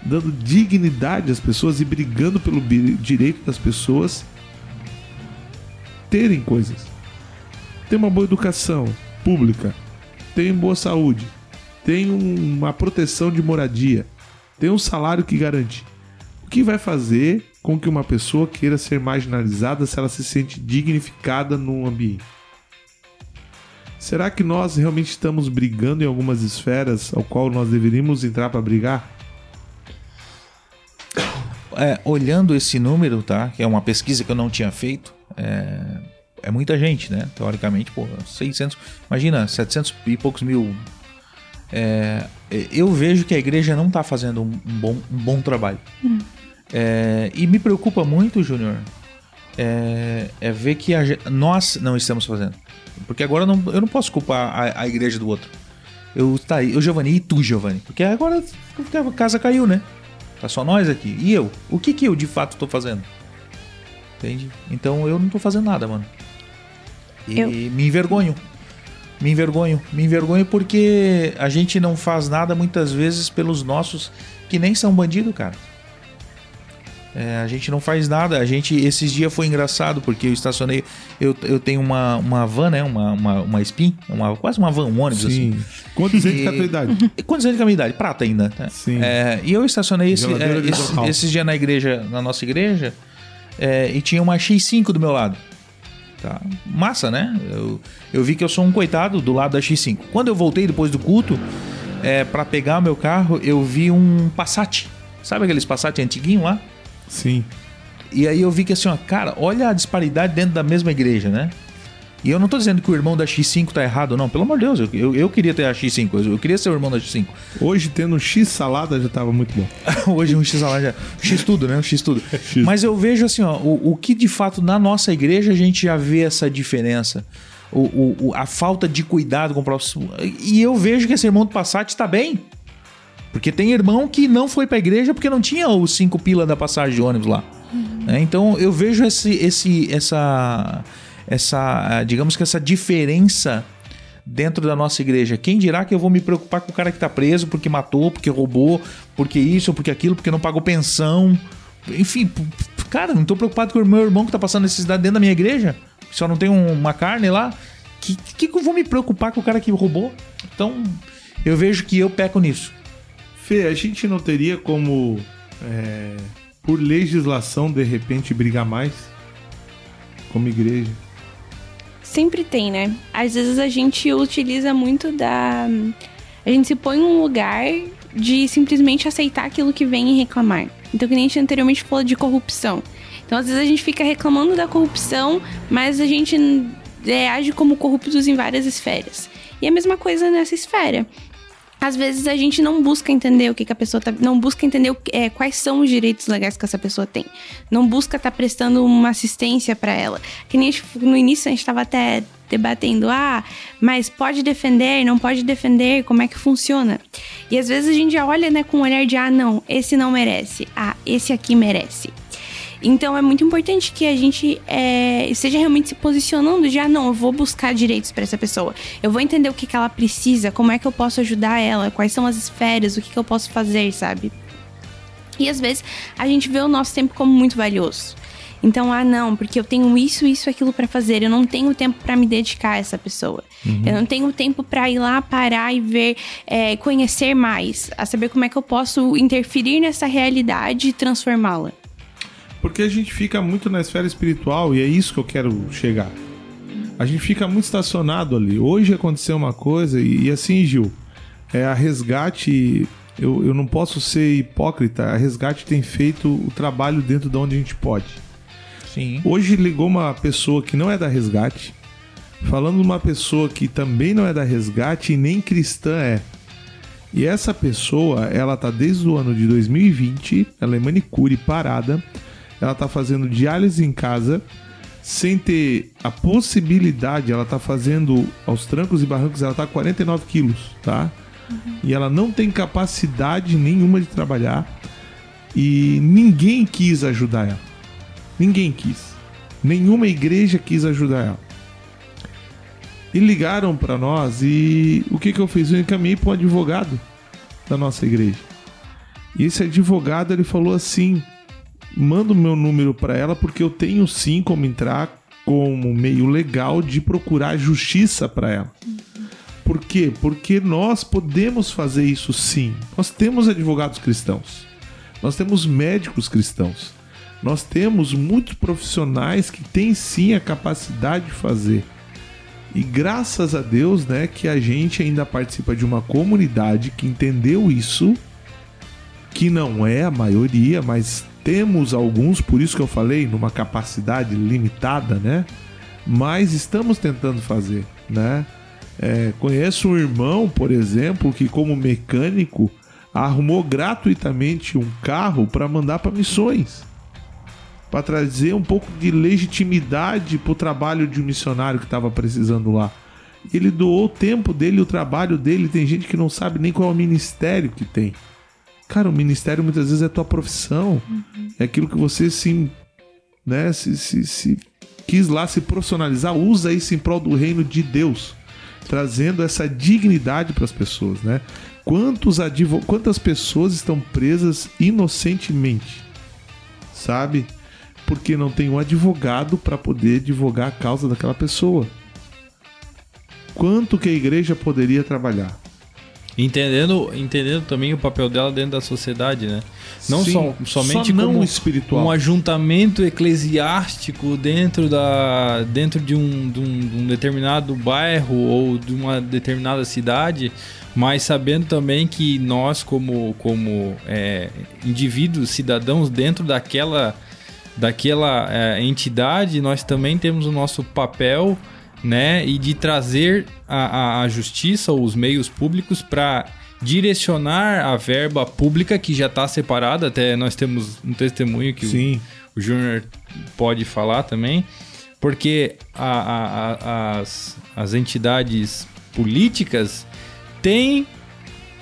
dando dignidade às pessoas e brigando pelo direito das pessoas terem coisas. Ter uma boa educação pública, tem boa saúde, tem um- uma proteção de moradia, tem um salário que garante. O que vai fazer com que uma pessoa queira ser marginalizada se ela se sente dignificada num ambiente? Será que nós realmente estamos brigando em algumas esferas ao qual nós deveríamos entrar para brigar? É, olhando esse número, tá? Que é uma pesquisa que eu não tinha feito. É, é muita gente, né? Teoricamente, pô, 600. Imagina, 700 e poucos mil. É, eu vejo que a igreja não tá fazendo um, bom, um bom trabalho. É, e me preocupa muito, Júnior, é, é ver que a nós não estamos fazendo. Porque agora eu não, eu não posso culpar a, a igreja do outro. Eu, tá eu, Giovanni, e tu, Giovanni. Porque agora a casa caiu, né? Tá só nós aqui. E eu? O que que eu de fato tô fazendo? Entende? Então eu não tô fazendo nada, mano. E Eu- me envergonho. Me envergonho. Me envergonho porque a gente não faz nada muitas vezes pelos nossos que nem são bandido, cara. É, a gente não faz nada. A gente, esses dias foi engraçado porque eu estacionei. Eu, eu tenho uma, uma van, né? Uma, uma, uma Spin, uma, quase uma van, um ônibus assim. Sim. Quantos anos é a tua idade? Quantos anos é a minha idade? Prata ainda. né? Sim. É, e eu estacionei esse, é, esse- esses dias na igreja, na nossa igreja, é, e tinha uma X5 do meu lado. Tá? Massa, né? Eu, eu vi que eu sou um coitado do lado da X5. Quando eu voltei depois do culto, é, para pegar o meu carro, eu vi um Passat. Sabe aqueles Passat antiguinho lá? Sim. E aí eu vi que assim, ó, cara, olha a disparidade dentro da mesma igreja, né? E eu não tô dizendo que o irmão da X5 tá errado, não. Pelo amor de Deus, eu, eu, eu queria ter a X5, eu, eu queria ser o irmão da X5. Hoje, tendo um X salada, já tava muito bom. Hoje um X lá já. X tudo, né? Um X tudo. X. Mas eu vejo assim, ó, o, o que de fato na nossa igreja a gente já vê essa diferença. O- o- a falta de cuidado com o próximo. E eu vejo que esse irmão do Passat está bem. Porque tem irmão que não foi pra igreja porque não tinha os cinco pila da passagem de ônibus lá. Né? Então eu vejo esse, esse, essa, essa, digamos que essa diferença dentro da nossa igreja. Quem dirá que eu vou me preocupar com o cara que tá preso porque matou, porque roubou, porque isso, porque aquilo, porque não pagou pensão. Enfim, cara, não tô preocupado com o meu irmão que tá passando necessidade dentro da minha igreja. Só não tem um- uma carne lá. Que, que que eu vou me preocupar com o cara que roubou? Então, eu vejo que eu peco nisso. Fê, a gente não teria como, é, por legislação, de repente, brigar mais? Como igreja. Sempre tem, né? Às vezes a gente utiliza muito da. A gente se põe num lugar de simplesmente aceitar aquilo que vem e reclamar. Então, que nem a gente anteriormente falou de corrupção. Então, às vezes a gente fica reclamando da corrupção, mas a gente é, age como corruptos em várias esferas. E a mesma coisa nessa esfera. Às vezes a gente não busca entender o que, que a pessoa tá. Não busca entender o é, quais são os direitos legais que essa pessoa tem. Não busca estar prestando uma assistência para ela. Que nem no início a gente estava até debatendo, ah, mas pode defender, não pode defender, como é que funciona? E às vezes a gente já olha né, com um olhar de, ah, não, esse não merece, ah, esse aqui merece. Então é muito importante que a gente é, esteja realmente se posicionando de, ah, não, eu vou buscar direitos para essa pessoa. Eu vou entender o que, que ela precisa, como é que eu posso ajudar ela, quais são as esferas, o que, que eu posso fazer, sabe? E às vezes a gente vê o nosso tempo como muito valioso. Então, ah, não, porque eu tenho isso, isso, aquilo para fazer. Eu não tenho tempo para me dedicar a essa pessoa. Eu não tenho tempo para ir lá parar e ver, é, conhecer mais, a saber como é que eu posso interferir nessa realidade e transformá-la. Porque a gente fica muito na esfera espiritual e é isso que eu quero chegar. A gente fica muito estacionado ali. Hoje aconteceu uma coisa e, e assim, Gil, é a resgate. Eu, eu não posso ser hipócrita. A resgate tem feito o trabalho dentro de onde a gente pode. Sim. Hoje ligou uma pessoa que não é da resgate, falando de uma pessoa que também não é da resgate e nem cristã é. E essa pessoa, ela tá desde o ano de 2020, ela é manicure parada, ela tá fazendo diálise em casa, sem ter a possibilidade, ela tá fazendo aos trancos e barrancos, ela tá 49 quilos, tá? E ela não tem capacidade nenhuma de trabalhar e ninguém quis ajudar ela. Ninguém quis. Nenhuma igreja quis ajudar ela. E ligaram para nós e o que que eu fiz? Eu encaminhei para um advogado da nossa igreja. E esse advogado ele falou assim: manda o meu número para ela porque eu tenho sim como entrar como meio legal de procurar justiça para ela. Por quê? Porque nós podemos fazer isso sim. Nós temos advogados cristãos. Nós temos médicos cristãos. Nós temos muitos profissionais que têm sim a capacidade de fazer. E graças a Deus, né, que a gente ainda participa de uma comunidade que entendeu isso, que não é a maioria, mas temos alguns, por isso que eu falei, numa capacidade limitada, né? Mas estamos tentando fazer, né? É, conheço um irmão, por exemplo, que como mecânico arrumou gratuitamente um carro para mandar para missões, para trazer um pouco de legitimidade para o trabalho de um missionário que estava precisando lá. Ele doou o tempo dele, o trabalho dele. Tem gente que não sabe nem qual é o ministério que tem. Cara, o ministério muitas vezes é tua profissão. É aquilo que você se, né, se, se, se quis lá se profissionalizar, usa isso em prol do reino de Deus, trazendo essa dignidade para as pessoas, né? Quantos advo... Quantas pessoas estão presas inocentemente, sabe? Porque não tem um advogado para poder advogar a causa daquela pessoa. Quanto que a igreja poderia trabalhar? Entendendo, entendendo também o papel dela dentro da sociedade, né? Não Sim, somente não como espiritual. um ajuntamento eclesiástico dentro, da, dentro de, um, de, um, de um determinado bairro ou de uma determinada cidade, mas sabendo também que nós, como, como é, indivíduos, cidadãos dentro daquela, daquela é, entidade, nós também temos o nosso papel né, e de trazer a, a, a justiça ou os meios públicos para direcionar a verba pública que já está separada. Até nós temos um testemunho que Sim. o, o Júnior pode falar também, porque a, as, as entidades políticas têm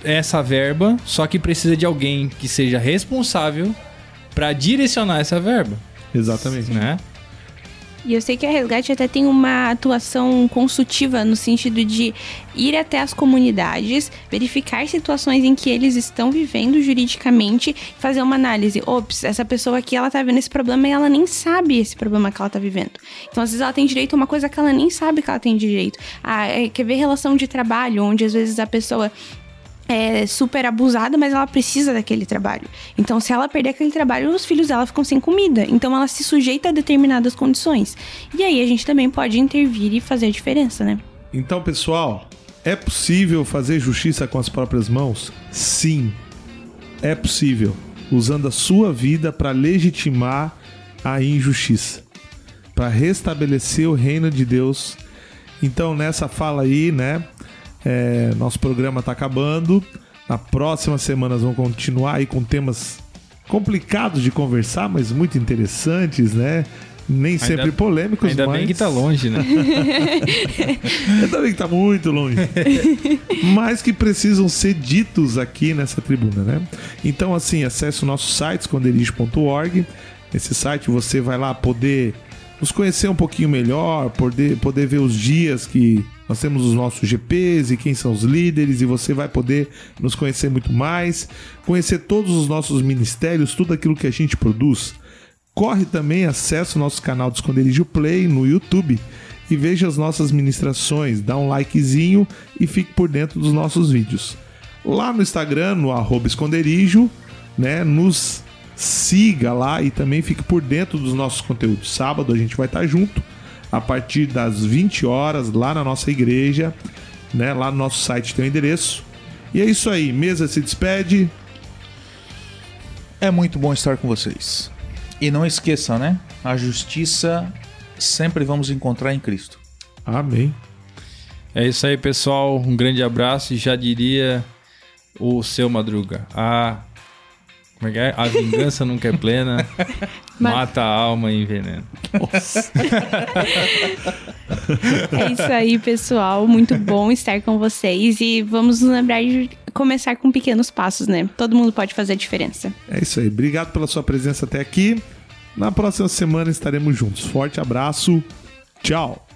essa verba, só que precisa de alguém que seja responsável para direcionar essa verba, Exatamente. né? E eu sei que a Resgate até tem uma atuação consultiva no sentido de ir até as comunidades, verificar situações em que eles estão vivendo juridicamente, fazer uma análise. Ops, essa pessoa aqui ela tá vendo esse problema e ela nem sabe esse problema que ela tá vivendo. Então, às vezes, ela tem direito a uma coisa que ela nem sabe que ela tem direito. Ah, é, quer ver relação de trabalho, onde às vezes a pessoa é super abusada, mas ela precisa daquele trabalho. Então, se ela perder aquele trabalho, os filhos dela ficam sem comida. Então, ela se sujeita a determinadas condições. E aí, a gente também pode intervir e fazer a diferença, né? Então, pessoal, é possível fazer justiça com as próprias mãos? Sim, é possível, usando a sua vida para legitimar a injustiça, para restabelecer o reino de Deus. Então, nessa fala aí, né? É, nosso programa está acabando. Na próxima semana nós vamos continuar aí com temas complicados de conversar, mas muito interessantes, né? Nem sempre polêmicos, Ainda mas... bem que tá longe, né? Ainda bem que tá muito longe. Mas que precisam ser ditos aqui nessa tribuna, né? Então, assim, acesse o nosso site, esconderijo.org. Nesse site você vai lá poder nos conhecer um pouquinho melhor, poder, poder ver os dias que nós temos os nossos GPs e quem são os líderes, e você vai poder nos conhecer muito mais, conhecer todos os nossos ministérios, tudo aquilo que a gente produz. Corre também, acesse o nosso canal do Esconderijo Play no YouTube e veja as nossas ministrações, dá um likezinho e fique por dentro dos nossos vídeos. Lá no Instagram, no arroba esconderijo, né, nos siga lá e também fique por dentro dos nossos conteúdos. Sábado a gente vai estar junto a partir das 20 horas lá na nossa igreja, né, lá no nosso site tem o endereço. E é isso aí, mesa se despede. É muito bom estar com vocês. E não esqueçam, né? A justiça sempre vamos encontrar em Cristo. Amém. É isso aí, pessoal. Um grande abraço e já diria o seu Madruga. A como é que é? A vingança nunca é plena, mata a alma e envenena. É isso aí, pessoal. Muito bom estar com vocês. E vamos nos lembrar de começar com pequenos passos, né? Todo mundo pode fazer a diferença. É isso aí. Obrigado pela sua presença até aqui. Na próxima semana estaremos juntos. Forte abraço. Tchau.